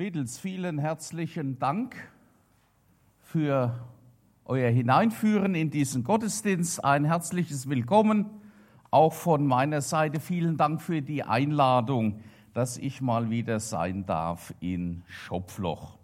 Mädels, vielen herzlichen Dank für euer Hineinführen in diesen Gottesdienst. Ein herzliches Willkommen auch von meiner Seite. Vielen Dank für die Einladung, dass ich mal wieder sein darf in Schopfloch.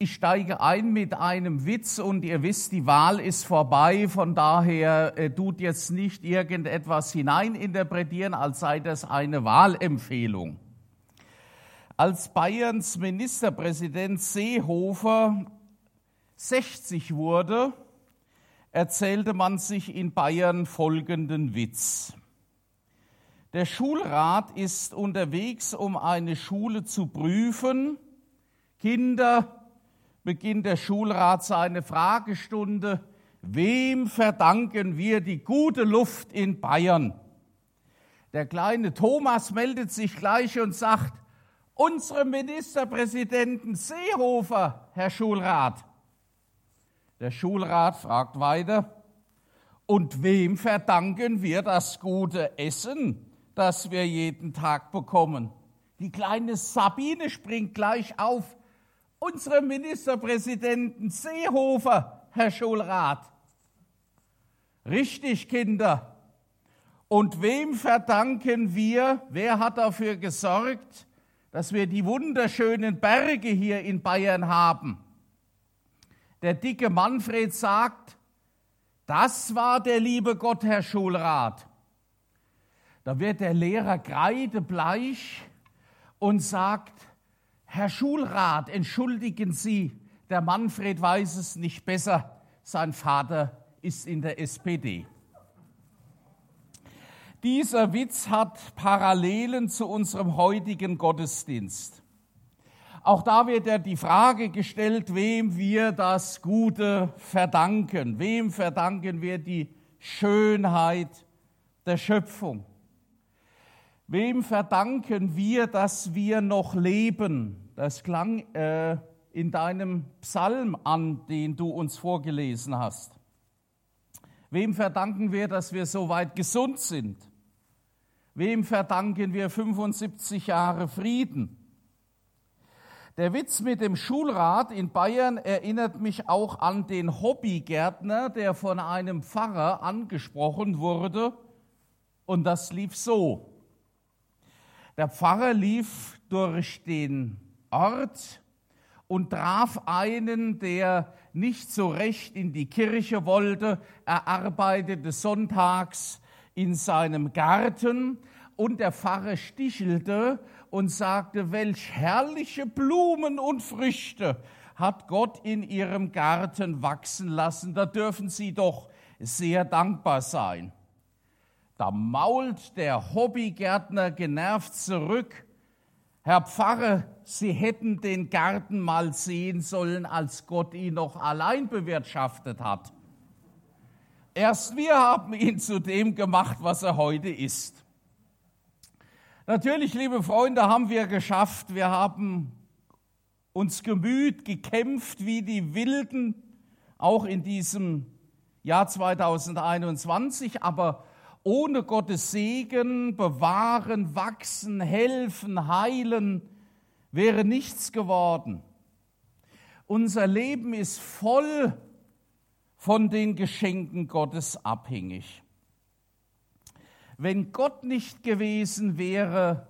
Ich steige ein mit einem Witz und ihr wisst, die Wahl ist vorbei, von daher äh, tut jetzt nicht irgendetwas hineininterpretieren, als sei das eine Wahlempfehlung. Als Bayerns Ministerpräsident Seehofer 60 wurde, erzählte man sich in Bayern folgenden Witz. Der Schulrat ist unterwegs, um eine Schule zu prüfen. Kinder, beginnt der Schulrat seine Fragestunde. Wem verdanken wir die gute Luft in Bayern? Der kleine Thomas meldet sich gleich und sagt, unserem Ministerpräsidenten Seehofer, Herr Schulrat. Der Schulrat fragt weiter, und wem verdanken wir das gute Essen, das wir jeden Tag bekommen? Die kleine Sabine springt gleich auf unserem Ministerpräsidenten Seehofer, Herr Schulrat. Richtig, Kinder. Und wem verdanken wir, wer hat dafür gesorgt, dass wir die wunderschönen Berge hier in Bayern haben? Der dicke Manfred sagt, das war der liebe Gott, Herr Schulrat. Da wird der Lehrer kreidebleich und sagt, Herr Schulrat, entschuldigen Sie, der Manfred weiß es nicht besser, sein Vater ist in der SPD. Dieser Witz hat Parallelen zu unserem heutigen Gottesdienst. Auch da wird ja die Frage gestellt, wem wir das Gute verdanken. Wem verdanken wir die Schönheit der Schöpfung? Wem verdanken wir, dass wir noch leben? Das klang äh, in deinem Psalm an, den du uns vorgelesen hast. Wem verdanken wir, dass wir so weit gesund sind? Wem verdanken wir 75 Jahre Frieden? Der Witz mit dem Schulrat in Bayern erinnert mich auch an den Hobbygärtner, der von einem Pfarrer angesprochen wurde. Und das lief so. Der Pfarrer lief durch den Ort und traf einen, der nicht so recht in die Kirche wollte. Er arbeitete sonntags in seinem Garten und der Pfarrer stichelte und sagte, welch herrliche Blumen und Früchte hat Gott in ihrem Garten wachsen lassen. Da dürfen Sie doch sehr dankbar sein. Da mault der Hobbygärtner genervt zurück. Herr Pfarrer, Sie hätten den Garten mal sehen sollen, als Gott ihn noch allein bewirtschaftet hat. Erst wir haben ihn zu dem gemacht, was er heute ist. Natürlich, liebe Freunde, haben wir geschafft. Wir haben uns gemüht, gekämpft wie die Wilden, auch in diesem Jahr 2021. Aber ohne Gottes Segen, bewahren, wachsen, helfen, heilen, wäre nichts geworden. Unser Leben ist voll von den Geschenken Gottes abhängig. Wenn Gott nicht gewesen wäre,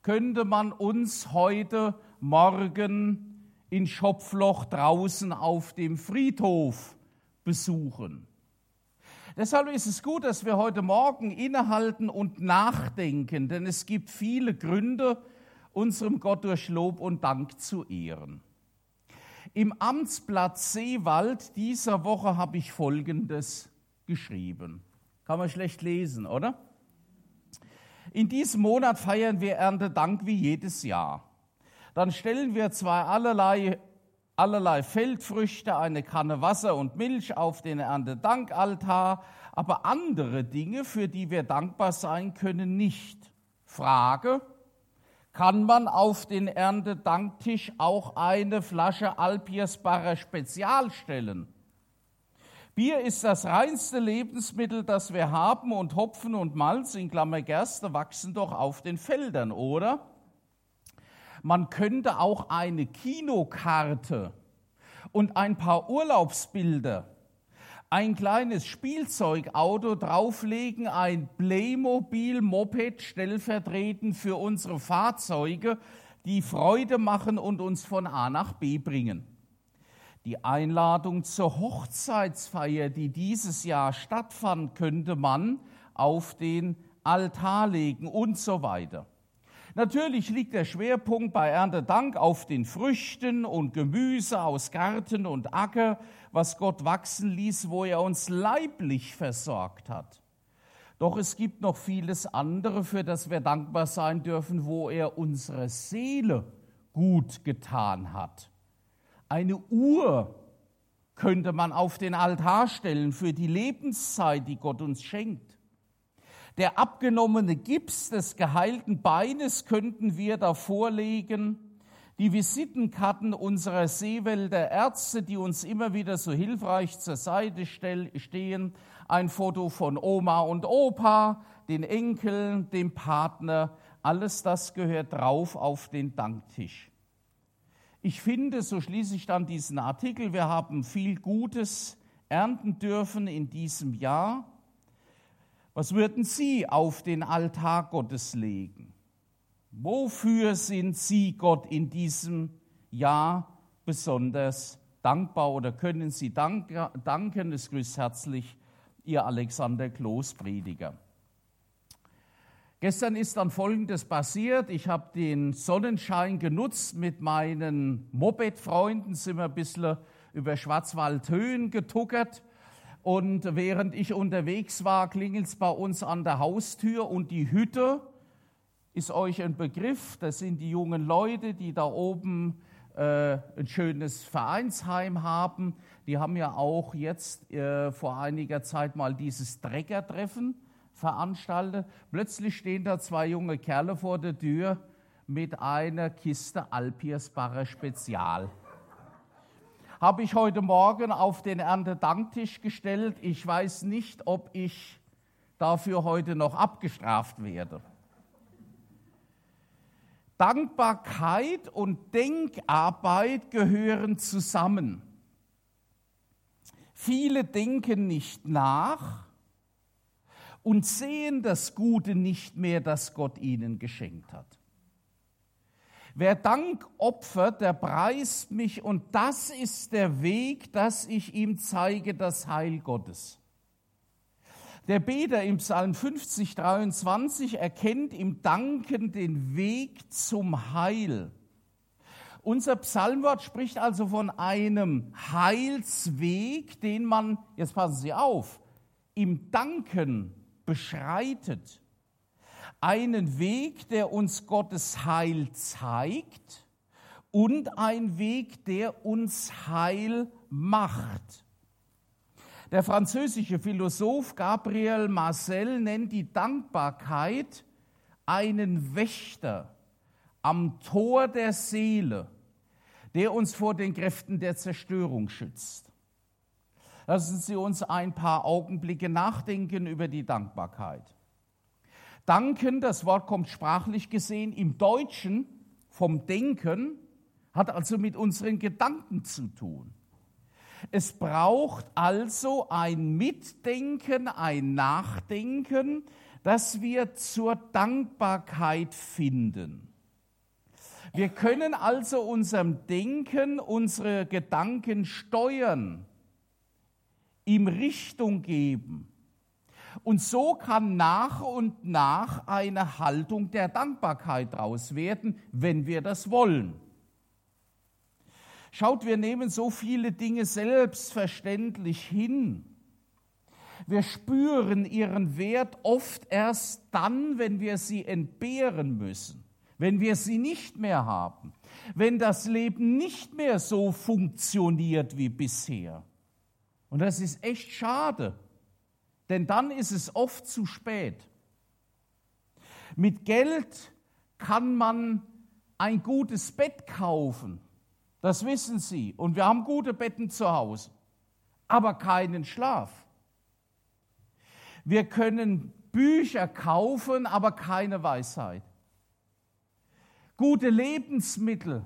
könnte man uns heute Morgen in Schopfloch draußen auf dem Friedhof besuchen. Deshalb ist es gut, dass wir heute Morgen innehalten und nachdenken, denn es gibt viele Gründe, unserem Gott durch Lob und Dank zu ehren. Im Amtsblatt Seewald dieser Woche habe ich Folgendes geschrieben. Kann man schlecht lesen, oder? In diesem Monat feiern wir Erntedank wie jedes Jahr. Dann stellen wir zwei allerlei allerlei Feldfrüchte, eine Kanne Wasser und Milch auf den Erntedankaltar, aber andere Dinge, für die wir dankbar sein können, nicht. Frage, kann man auf den Erntedanktisch auch eine Flasche Alpiersbacher Spezial stellen? Bier ist das reinste Lebensmittel, das wir haben und Hopfen und Malz in Klammer Gerste wachsen doch auf den Feldern, oder? Man könnte auch eine Kinokarte und ein paar Urlaubsbilder, ein kleines Spielzeugauto drauflegen, ein Playmobil-Moped stellvertretend für unsere Fahrzeuge, die Freude machen und uns von A nach B bringen. Die Einladung zur Hochzeitsfeier, die dieses Jahr stattfand, könnte man auf den Altar legen und so weiter. Natürlich liegt der Schwerpunkt bei Erntedank auf den Früchten und Gemüse aus Garten und Acker, was Gott wachsen ließ, wo er uns leiblich versorgt hat. Doch es gibt noch vieles andere, für das wir dankbar sein dürfen, wo er unsere Seele gut getan hat. Eine Uhr könnte man auf den Altar stellen für die Lebenszeit, die Gott uns schenkt. Der abgenommene Gips des geheilten Beines könnten wir davor legen. Die Visitenkarten unserer Seewälder Ärzte, die uns immer wieder so hilfreich zur Seite stehen. Ein Foto von Oma und Opa, den Enkeln, dem Partner. Alles das gehört drauf auf den Danktisch. Ich finde, so schließe ich dann diesen Artikel, wir haben viel Gutes ernten dürfen in diesem Jahr. Was würden Sie auf den Altar Gottes legen? Wofür sind Sie Gott in diesem Jahr besonders dankbar oder können Sie danken? Es grüßt herzlich Ihr Alexander Kloß, Prediger. Gestern ist dann Folgendes passiert. Ich habe den Sonnenschein genutzt mit meinen Moped-Freunden, sind wir ein bisschen über Schwarzwaldhöhen getuckert und während ich unterwegs war, klingelt es bei uns an der Haustür und die Hütte ist euch ein Begriff. Das sind die jungen Leute, die da oben äh, ein schönes Vereinsheim haben. Die haben ja auch jetzt äh, vor einiger Zeit mal dieses Treckertreffen veranstaltet. Plötzlich stehen da zwei junge Kerle vor der Tür mit einer Kiste Alpiersbacher Spezial habe ich heute Morgen auf den Erntedanktisch gestellt. Ich weiß nicht, ob ich dafür heute noch abgestraft werde. Dankbarkeit und Denkarbeit gehören zusammen. Viele denken nicht nach und sehen das Gute nicht mehr, das Gott ihnen geschenkt hat. Wer Dank opfert, der preist mich und das ist der Weg, dass ich ihm zeige das Heil Gottes. Der Beter im Psalm 50, 23 erkennt im Danken den Weg zum Heil. Unser Psalmwort spricht also von einem Heilsweg, den man, jetzt passen Sie auf, im Danken beschreitet einen Weg, der uns Gottes Heil zeigt und ein Weg, der uns Heil macht. Der französische Philosoph Gabriel Marcel nennt die Dankbarkeit einen Wächter am Tor der Seele, der uns vor den Kräften der Zerstörung schützt. Lassen Sie uns ein paar Augenblicke nachdenken über die Dankbarkeit. Danken, das Wort kommt sprachlich gesehen im Deutschen vom Denken, hat also mit unseren Gedanken zu tun. Es braucht also ein Mitdenken, ein Nachdenken, dass wir zur Dankbarkeit finden. Wir können also unserem Denken, unsere Gedanken steuern, ihm Richtung geben. Und so kann nach und nach eine Haltung der Dankbarkeit daraus werden, wenn wir das wollen. Schaut, wir nehmen so viele Dinge selbstverständlich hin. Wir spüren ihren Wert oft erst dann, wenn wir sie entbehren müssen, wenn wir sie nicht mehr haben, wenn das Leben nicht mehr so funktioniert wie bisher. Und das ist echt schade denn dann ist es oft zu spät. Mit Geld kann man ein gutes Bett kaufen, das wissen Sie, und wir haben gute Betten zu Hause. aber keinen Schlaf. Wir können Bücher kaufen, aber keine Weisheit. Gute Lebensmittel,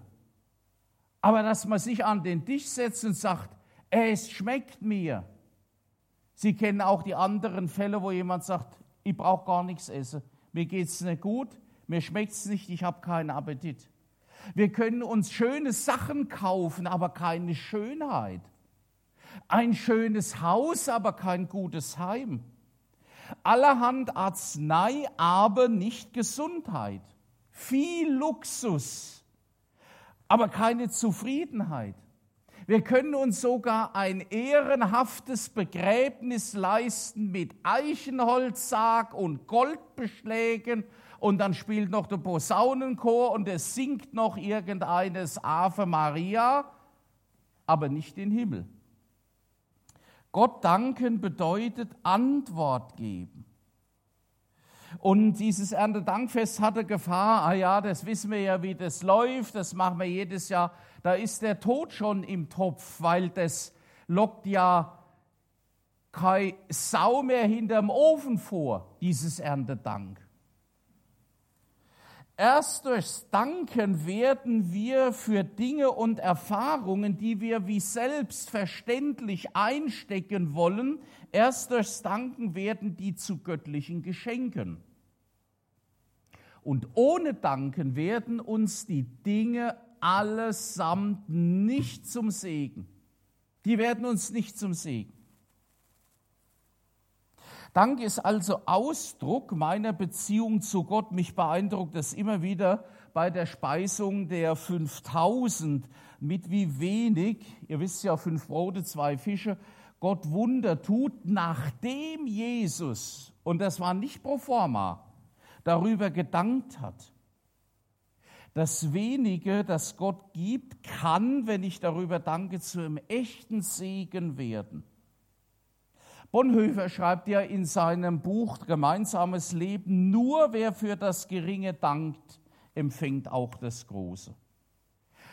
aber dass man sich an den Tisch setzt und sagt, es schmeckt mir. Sie kennen auch die anderen Fälle, wo jemand sagt, ich brauche gar nichts essen. Mir geht es nicht gut, mir schmeckt es nicht, ich habe keinen Appetit. Wir können uns schöne Sachen kaufen, aber keine Schönheit. Ein schönes Haus, aber kein gutes Heim. Allerhand Arznei, aber nicht Gesundheit. Viel Luxus, aber keine Zufriedenheit. Wir können uns sogar ein ehrenhaftes Begräbnis leisten mit Eichenholzsarg und Goldbeschlägen und dann spielt noch der Posaunenchor und es singt noch irgendeines Ave Maria, aber nicht den Himmel. Gott danken bedeutet Antwort geben. Und dieses Erntedankfest hatte Gefahr, ah ja, das wissen wir ja, wie das läuft, das machen wir jedes Jahr. Da ist der Tod schon im Topf, weil das lockt ja keine Sau mehr hinterm Ofen vor, dieses Erntedank. Erst durchs Danken werden wir für Dinge und Erfahrungen, die wir wie selbstverständlich einstecken wollen, erst durchs Danken werden die zu göttlichen Geschenken. Und ohne Danken werden uns die Dinge allesamt nicht zum Segen. Die werden uns nicht zum Segen. Dank ist also Ausdruck meiner Beziehung zu Gott. Mich beeindruckt es immer wieder bei der Speisung der 5000, mit wie wenig, ihr wisst ja, fünf Brote, zwei Fische, Gott Wunder tut, nachdem Jesus, und das war nicht pro forma, darüber gedankt hat. Das wenige, das Gott gibt, kann, wenn ich darüber danke, zu einem echten Segen werden. Bonhoeffer schreibt ja in seinem Buch Gemeinsames Leben, nur wer für das Geringe dankt, empfängt auch das Große.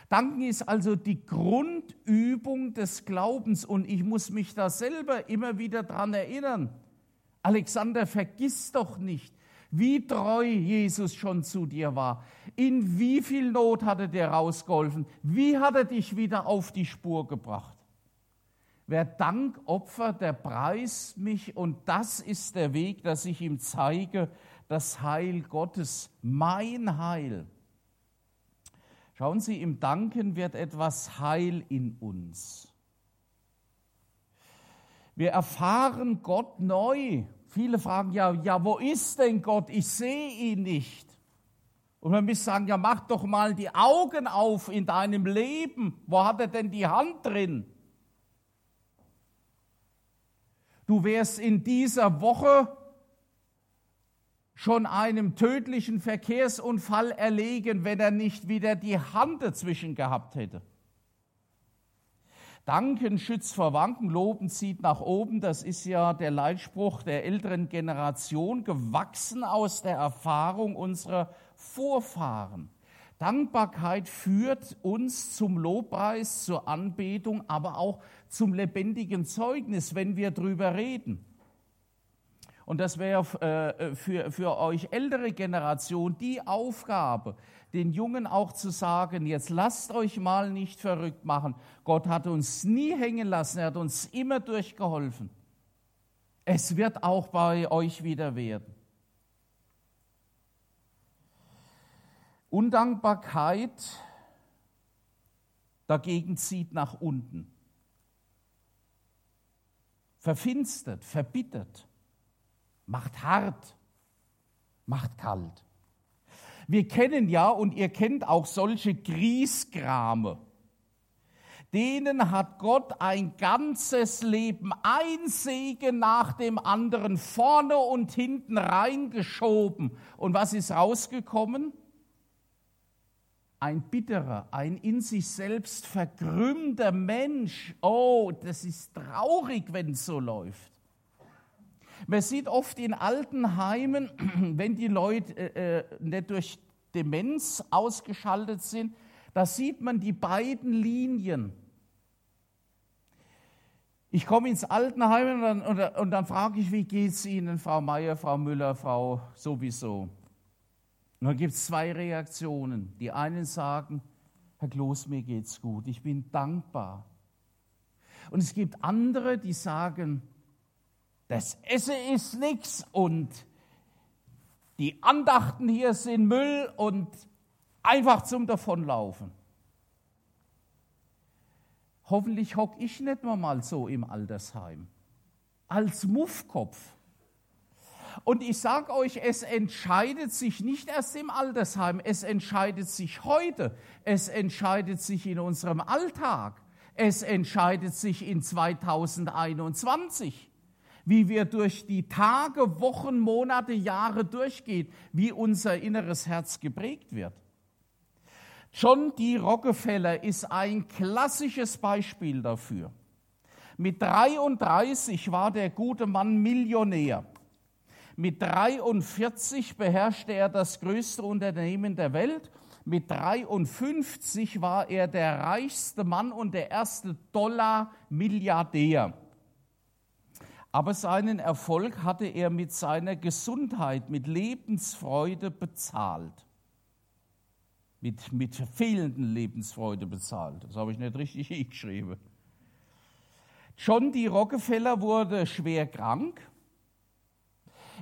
Danken ist also die Grundübung des Glaubens und ich muss mich da selber immer wieder dran erinnern. Alexander, vergiss doch nicht, wie treu Jesus schon zu dir war. In wie viel Not hat er dir rausgeholfen? Wie hat er dich wieder auf die Spur gebracht? Wer Dank opfert, der preist mich und das ist der Weg, dass ich ihm zeige, das Heil Gottes, mein Heil. Schauen Sie, im Danken wird etwas Heil in uns. Wir erfahren Gott neu. Viele fragen ja, ja, wo ist denn Gott? Ich sehe ihn nicht. Und man muss sagen, ja, mach doch mal die Augen auf in deinem Leben. Wo hat er denn die Hand drin? Du wärst in dieser Woche schon einem tödlichen Verkehrsunfall erlegen, wenn er nicht wieder die Hand dazwischen gehabt hätte. Danken schützt vor Wanken, Loben zieht nach oben. Das ist ja der Leitspruch der älteren Generation, gewachsen aus der Erfahrung unserer Vorfahren. Dankbarkeit führt uns zum Lobpreis, zur Anbetung, aber auch zum lebendigen Zeugnis, wenn wir drüber reden. Und das wäre äh, für, für euch ältere Generation die Aufgabe, den Jungen auch zu sagen, jetzt lasst euch mal nicht verrückt machen. Gott hat uns nie hängen lassen, er hat uns immer durchgeholfen. Es wird auch bei euch wieder werden. Undankbarkeit dagegen zieht nach unten. Verfinstert, verbittert, macht hart, macht kalt. Wir kennen ja und ihr kennt auch solche Griesgrame. Denen hat Gott ein ganzes Leben, ein Segen nach dem anderen, vorne und hinten reingeschoben. Und was ist rausgekommen? ein bitterer, ein in sich selbst verkrümmter Mensch. Oh, das ist traurig, wenn es so läuft. Man sieht oft in Altenheimen, wenn die Leute äh, äh, nicht durch Demenz ausgeschaltet sind, da sieht man die beiden Linien. Ich komme ins Altenheim und dann, und, und dann frage ich, wie geht es Ihnen, Frau Meier, Frau Müller, Frau sowieso? Und dann gibt es zwei Reaktionen. Die einen sagen, Herr Kloß, mir geht's gut, ich bin dankbar. Und es gibt andere, die sagen, das Essen ist nichts und die Andachten hier sind Müll und einfach zum Davonlaufen. Hoffentlich hock ich nicht mal so im Altersheim. Als Muffkopf. Und ich sage euch, es entscheidet sich nicht erst im Altersheim, es entscheidet sich heute, es entscheidet sich in unserem Alltag, es entscheidet sich in 2021, wie wir durch die Tage, Wochen, Monate, Jahre durchgehen, wie unser inneres Herz geprägt wird. John D. Rockefeller ist ein klassisches Beispiel dafür. Mit 33 war der gute Mann Millionär. Mit 43 beherrschte er das größte Unternehmen der Welt. Mit 53 war er der reichste Mann und der erste Dollar-Milliardär. Aber seinen Erfolg hatte er mit seiner Gesundheit, mit Lebensfreude bezahlt mit, mit fehlenden Lebensfreude bezahlt. Das habe ich nicht richtig hingeschrieben. John D. Rockefeller wurde schwer krank.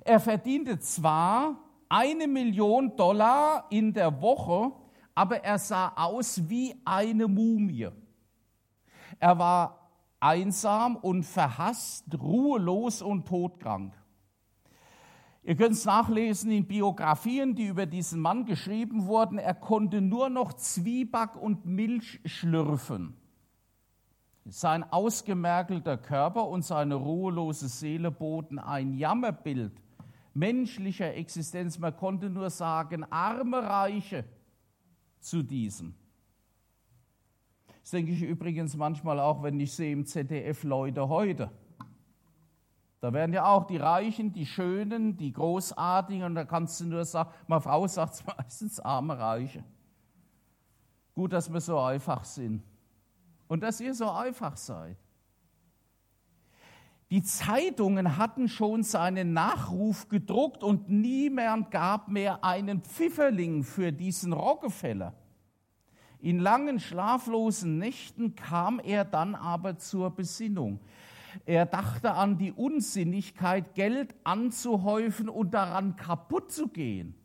Er verdiente zwar eine Million Dollar in der Woche, aber er sah aus wie eine Mumie. Er war einsam und verhasst, ruhelos und todkrank. Ihr könnt es nachlesen in Biografien, die über diesen Mann geschrieben wurden. Er konnte nur noch Zwieback und Milch schlürfen. Sein ausgemergelter Körper und seine ruhelose Seele boten ein Jammerbild menschlicher Existenz. Man konnte nur sagen, arme Reiche zu diesem. Das denke ich übrigens manchmal auch, wenn ich sehe im ZDF Leute heute. Da werden ja auch die Reichen, die Schönen, die Großartigen, und da kannst du nur sagen, meine Frau sagt es meistens, arme Reiche. Gut, dass wir so einfach sind und dass ihr so einfach seid. Die Zeitungen hatten schon seinen Nachruf gedruckt und niemand gab mehr einen Pfifferling für diesen Rockefeller. In langen schlaflosen Nächten kam er dann aber zur Besinnung. Er dachte an die Unsinnigkeit, Geld anzuhäufen und daran kaputt zu gehen.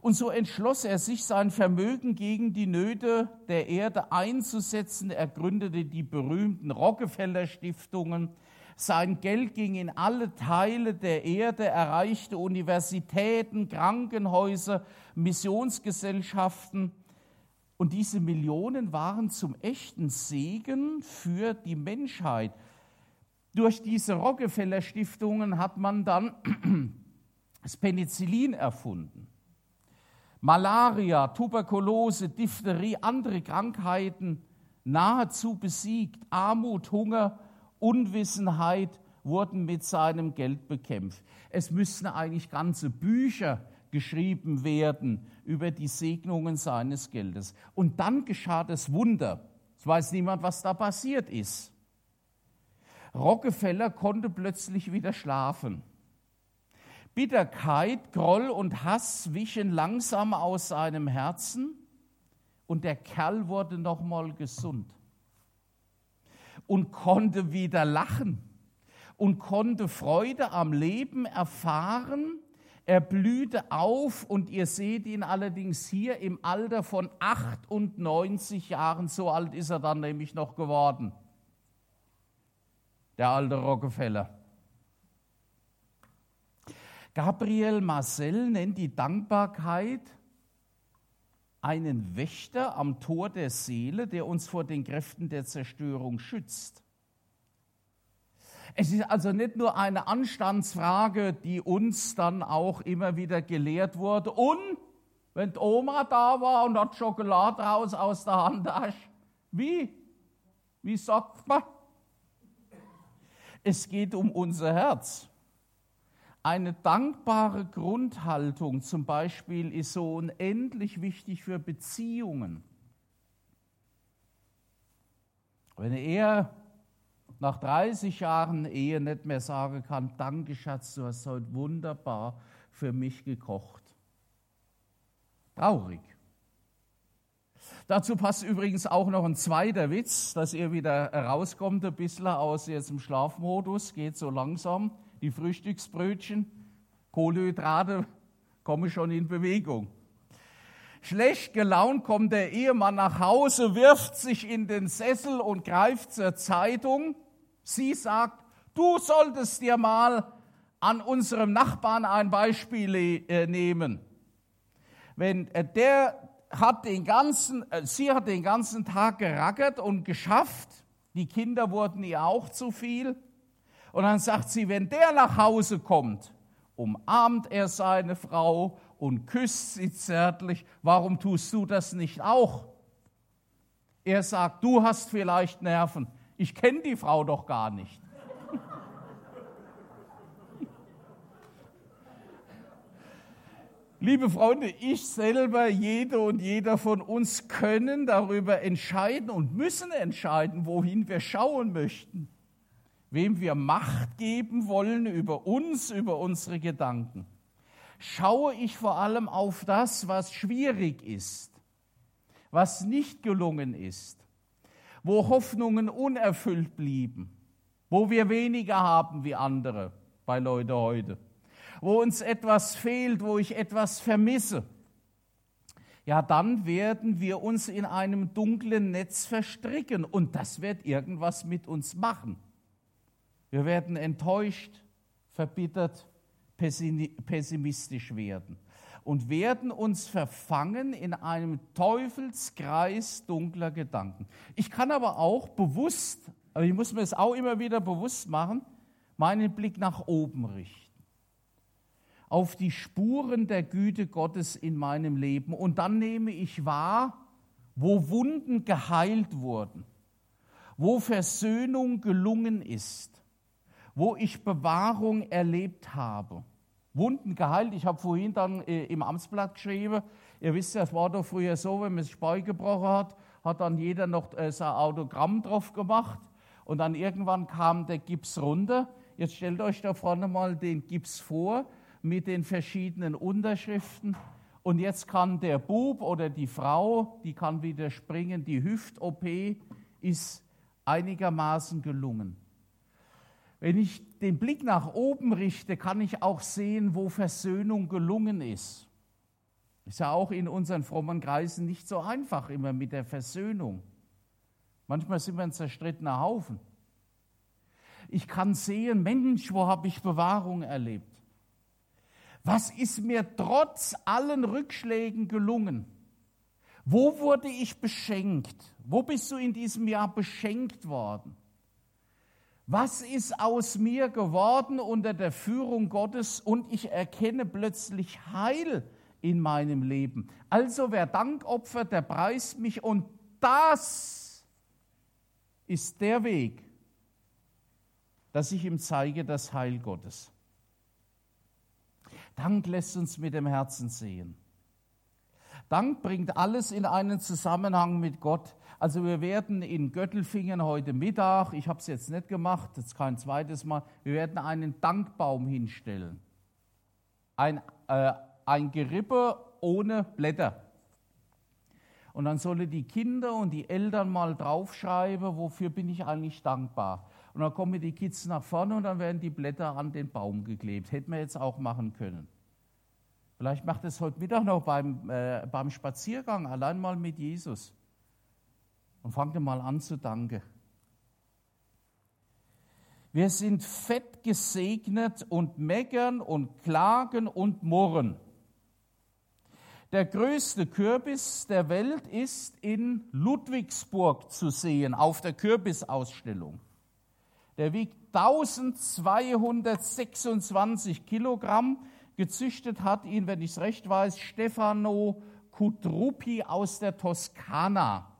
Und so entschloss er sich, sein Vermögen gegen die Nöte der Erde einzusetzen. Er gründete die berühmten Rockefeller Stiftungen. Sein Geld ging in alle Teile der Erde, erreichte Universitäten, Krankenhäuser, Missionsgesellschaften. Und diese Millionen waren zum echten Segen für die Menschheit. Durch diese Rockefeller Stiftungen hat man dann das Penicillin erfunden. Malaria, Tuberkulose, Diphtherie, andere Krankheiten nahezu besiegt. Armut, Hunger, Unwissenheit wurden mit seinem Geld bekämpft. Es müssten eigentlich ganze Bücher geschrieben werden über die Segnungen seines Geldes. Und dann geschah das Wunder. Es weiß niemand, was da passiert ist. Rockefeller konnte plötzlich wieder schlafen. Bitterkeit, Groll und Hass wichen langsam aus seinem Herzen und der Kerl wurde nochmal gesund und konnte wieder lachen und konnte Freude am Leben erfahren. Er blühte auf und ihr seht ihn allerdings hier im Alter von 98 Jahren, so alt ist er dann nämlich noch geworden der alte Rockefeller. Gabriel Marcel nennt die Dankbarkeit einen Wächter am Tor der Seele, der uns vor den Kräften der Zerstörung schützt. Es ist also nicht nur eine Anstandsfrage, die uns dann auch immer wieder gelehrt wurde. Und wenn die Oma da war und hat Schokolade raus aus der Handtasche, wie? Wie sagt man? Es geht um unser Herz. Eine dankbare Grundhaltung zum Beispiel ist so unendlich wichtig für Beziehungen. Wenn er nach 30 Jahren Ehe nicht mehr sagen kann, danke Schatz, du hast heute wunderbar für mich gekocht. Traurig. Dazu passt übrigens auch noch ein zweiter Witz, dass ihr wieder rauskommt, ein bisschen aus jetzt im Schlafmodus, geht so langsam. Die Frühstücksbrötchen, Kohlenhydrate kommen schon in Bewegung. Schlecht gelaunt kommt der Ehemann nach Hause, wirft sich in den Sessel und greift zur Zeitung. Sie sagt, du solltest dir mal an unserem Nachbarn ein Beispiel äh, nehmen. Wenn äh, der hat den ganzen, äh, sie hat den ganzen Tag gerackert und geschafft, die Kinder wurden ihr auch zu viel. Und dann sagt sie, wenn der nach Hause kommt, umarmt er seine Frau und küsst sie zärtlich. Warum tust du das nicht auch? Er sagt, du hast vielleicht Nerven. Ich kenne die Frau doch gar nicht. Liebe Freunde, ich selber, jede und jeder von uns können darüber entscheiden und müssen entscheiden, wohin wir schauen möchten, wem wir Macht geben wollen über uns, über unsere Gedanken schaue ich vor allem auf das, was schwierig ist, was nicht gelungen ist, wo Hoffnungen unerfüllt blieben, wo wir weniger haben wie andere bei Leute heute, wo uns etwas fehlt, wo ich etwas vermisse. Ja, dann werden wir uns in einem dunklen Netz verstricken und das wird irgendwas mit uns machen. Wir werden enttäuscht, verbittert, pessimistisch werden und werden uns verfangen in einem Teufelskreis dunkler Gedanken. Ich kann aber auch bewusst, aber ich muss mir es auch immer wieder bewusst machen, meinen Blick nach oben richten. Auf die Spuren der Güte Gottes in meinem Leben. Und dann nehme ich wahr, wo Wunden geheilt wurden, wo Versöhnung gelungen ist, wo ich Bewahrung erlebt habe Wunden geheilt. Ich habe vorhin dann äh, im Amtsblatt geschrieben, ihr wisst ja, es war doch früher so, wenn man sich Bein gebrochen hat, hat dann jeder noch äh, sein Autogramm drauf gemacht und dann irgendwann kam der Gips runter. Jetzt stellt euch da vorne mal den Gips vor mit den verschiedenen Unterschriften. Und jetzt kann der Bub oder die Frau, die kann wieder springen, die Hüft-OP ist einigermaßen gelungen. Wenn ich den Blick nach oben richte, kann ich auch sehen, wo Versöhnung gelungen ist. Ist ja auch in unseren frommen Kreisen nicht so einfach immer mit der Versöhnung. Manchmal sind wir ein zerstrittener Haufen. Ich kann sehen, Mensch, wo habe ich Bewahrung erlebt? Was ist mir trotz allen Rückschlägen gelungen? Wo wurde ich beschenkt? Wo bist du in diesem Jahr beschenkt worden? Was ist aus mir geworden unter der Führung Gottes und ich erkenne plötzlich Heil in meinem Leben. Also wer Dank opfert, der preist mich und das ist der Weg, dass ich ihm zeige das Heil Gottes. Dank lässt uns mit dem Herzen sehen. Dank bringt alles in einen Zusammenhang mit Gott. Also wir werden in Göttelfingen heute Mittag, ich habe es jetzt nicht gemacht, jetzt kein zweites Mal, wir werden einen Dankbaum hinstellen. Ein, äh, ein Gerippe ohne Blätter. Und dann sollen die Kinder und die Eltern mal draufschreiben, wofür bin ich eigentlich dankbar. Und dann kommen die Kids nach vorne und dann werden die Blätter an den Baum geklebt. Hätten wir jetzt auch machen können. Vielleicht macht es heute Mittag noch beim, äh, beim Spaziergang, allein mal mit Jesus. Und fangt mal an zu danken. Wir sind fett gesegnet und meckern und klagen und murren. Der größte Kürbis der Welt ist in Ludwigsburg zu sehen, auf der Kürbisausstellung. Der wiegt 1226 Kilogramm. Gezüchtet hat ihn, wenn ich es recht weiß, Stefano Kutrupi aus der Toskana.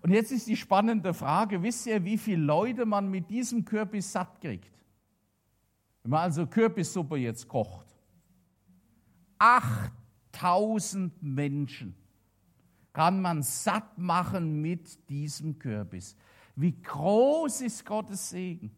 Und jetzt ist die spannende Frage, wisst ihr, wie viele Leute man mit diesem Kürbis satt kriegt? Wenn man also Kürbissuppe jetzt kocht. 8000 Menschen kann man satt machen mit diesem Kürbis. Wie groß ist Gottes Segen?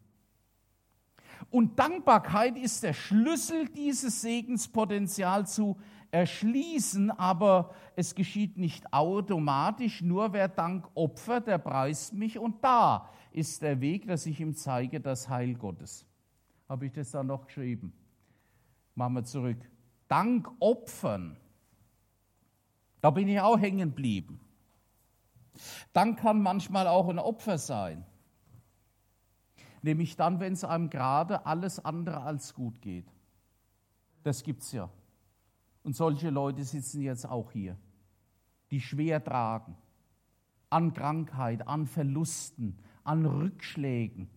Und Dankbarkeit ist der Schlüssel, dieses Segenspotenzial zu erschließen, aber es geschieht nicht automatisch. Nur wer Dank opfert, der preist mich. Und da ist der Weg, dass ich ihm zeige, das Heil Gottes. Habe ich das da noch geschrieben? Machen wir zurück. Dank opfern. Da bin ich auch hängen geblieben. Dank kann manchmal auch ein Opfer sein. Nämlich dann, wenn es einem gerade alles andere als gut geht. Das gibt es ja. Und solche Leute sitzen jetzt auch hier, die schwer tragen. An Krankheit, an Verlusten, an Rückschlägen,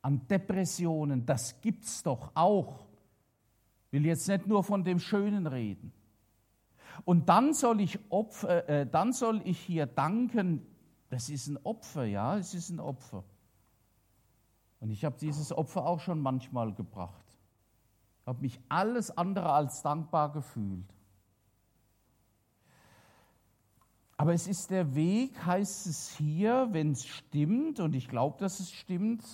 an Depressionen. Das gibt es doch auch. Will jetzt nicht nur von dem Schönen reden. Und dann soll ich, Opfer, äh, dann soll ich hier danken. Das ist ein Opfer, ja, es ist ein Opfer. Und ich habe dieses Opfer auch schon manchmal gebracht. Ich habe mich alles andere als dankbar gefühlt. Aber es ist der Weg, heißt es hier, wenn es stimmt, und ich glaube, dass es stimmt,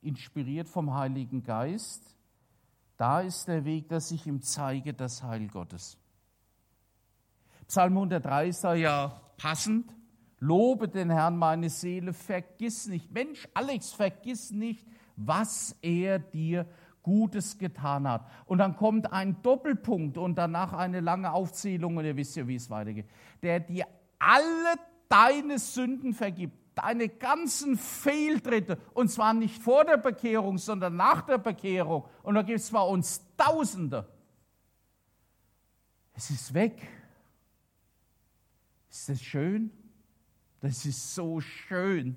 inspiriert vom Heiligen Geist, da ist der Weg, dass ich ihm zeige, das Heil Gottes. Psalm 103 ist da ja passend. Lobe den Herrn, meine Seele, vergiss nicht. Mensch, Alex, vergiss nicht, was er dir Gutes getan hat. Und dann kommt ein Doppelpunkt und danach eine lange Aufzählung und ihr wisst ja, wie es weitergeht. Der dir alle deine Sünden vergibt, deine ganzen Fehltritte, und zwar nicht vor der Bekehrung, sondern nach der Bekehrung. Und da gibt es bei uns Tausende. Es ist weg. Ist das schön? Das ist so schön.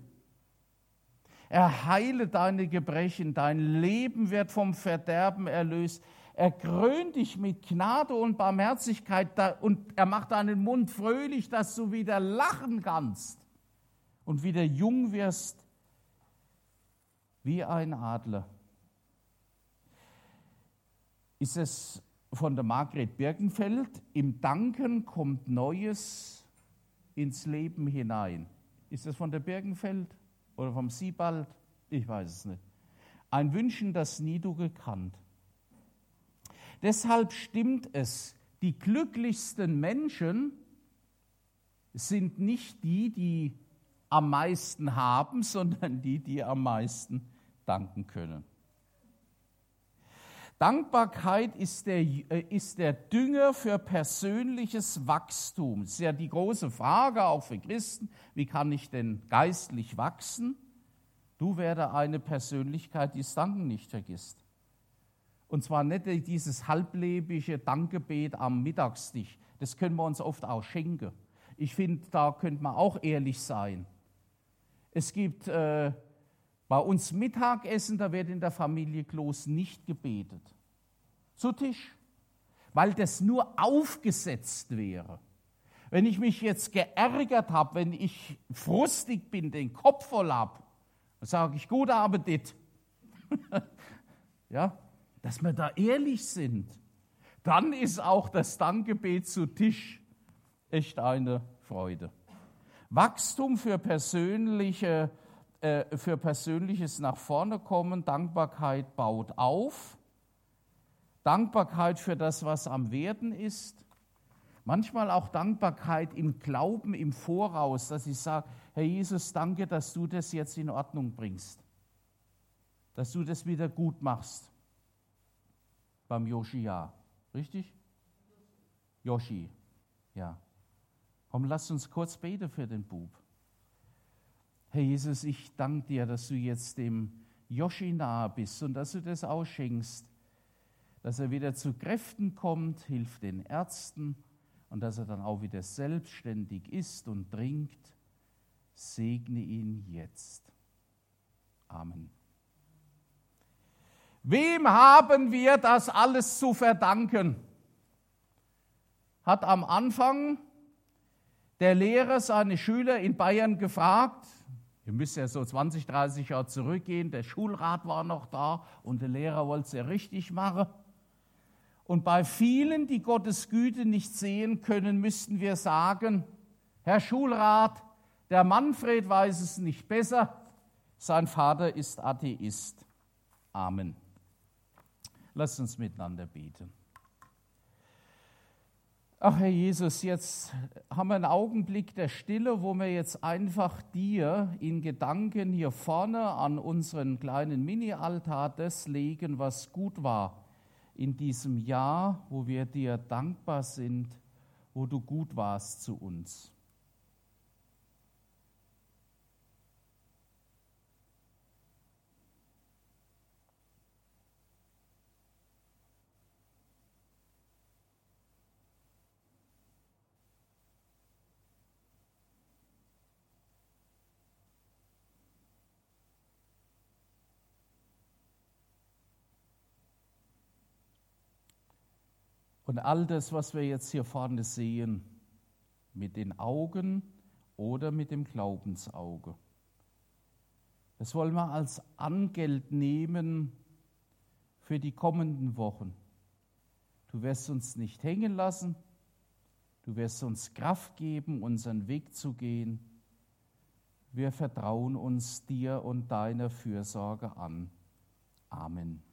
Er heile deine Gebrechen, dein Leben wird vom Verderben erlöst. Er krönt dich mit Gnade und Barmherzigkeit und er macht deinen Mund fröhlich, dass du wieder lachen kannst und wieder jung wirst wie ein Adler. Ist es von der Margret Birkenfeld, im Danken kommt Neues ins Leben hinein. Ist das von der Birkenfeld oder vom Siebald? Ich weiß es nicht. Ein Wünschen, das nie du gekannt. Deshalb stimmt es, die glücklichsten Menschen sind nicht die, die am meisten haben, sondern die, die am meisten danken können. Dankbarkeit ist der, äh, ist der Dünger für persönliches Wachstum. Das ist ja die große Frage, auch für Christen. Wie kann ich denn geistlich wachsen? Du werde eine Persönlichkeit, die das Danken nicht vergisst. Und zwar nicht dieses halblebige Dankgebet am Mittagstisch. Das können wir uns oft auch schenken. Ich finde, da könnte man auch ehrlich sein. Es gibt äh, bei uns Mittagessen, da wird in der Familie Kloß nicht gebetet. Zu Tisch. Weil das nur aufgesetzt wäre. Wenn ich mich jetzt geärgert habe, wenn ich frustig bin, den Kopf voll habe, dann sage ich, guten Appetit. ja, dass wir da ehrlich sind. Dann ist auch das Dankgebet zu Tisch echt eine Freude. Wachstum für persönliche für persönliches nach vorne kommen. Dankbarkeit baut auf. Dankbarkeit für das, was am Werden ist. Manchmal auch Dankbarkeit im Glauben im Voraus, dass ich sage, Herr Jesus, danke, dass du das jetzt in Ordnung bringst. Dass du das wieder gut machst. Beim Joshia. Richtig? Joshi. Ja. Komm, lass uns kurz beten für den Bub. Herr Jesus, ich danke dir, dass du jetzt dem Joshi nahe bist und dass du das ausschenkst, dass er wieder zu Kräften kommt, hilft den Ärzten und dass er dann auch wieder selbstständig ist und trinkt. Segne ihn jetzt. Amen. Wem haben wir das alles zu verdanken? Hat am Anfang der Lehrer seine Schüler in Bayern gefragt, Ihr müsst ja so 20, 30 Jahre zurückgehen. Der Schulrat war noch da und der Lehrer wollte es ja richtig machen. Und bei vielen, die Gottes Güte nicht sehen können, müssten wir sagen, Herr Schulrat, Der Manfred weiß es nicht besser. Sein Vater ist Atheist. Amen. Lasst uns miteinander beten. Ach Herr Jesus, jetzt haben wir einen Augenblick der Stille, wo wir jetzt einfach dir in Gedanken hier vorne an unseren kleinen Mini-Altar das legen, was gut war in diesem Jahr, wo wir dir dankbar sind, wo du gut warst zu uns. Und all das, was wir jetzt hier vorne sehen, mit den Augen oder mit dem Glaubensauge, das wollen wir als Angeld nehmen für die kommenden Wochen. Du wirst uns nicht hängen lassen, du wirst uns Kraft geben, unseren Weg zu gehen. Wir vertrauen uns dir und deiner Fürsorge an. Amen.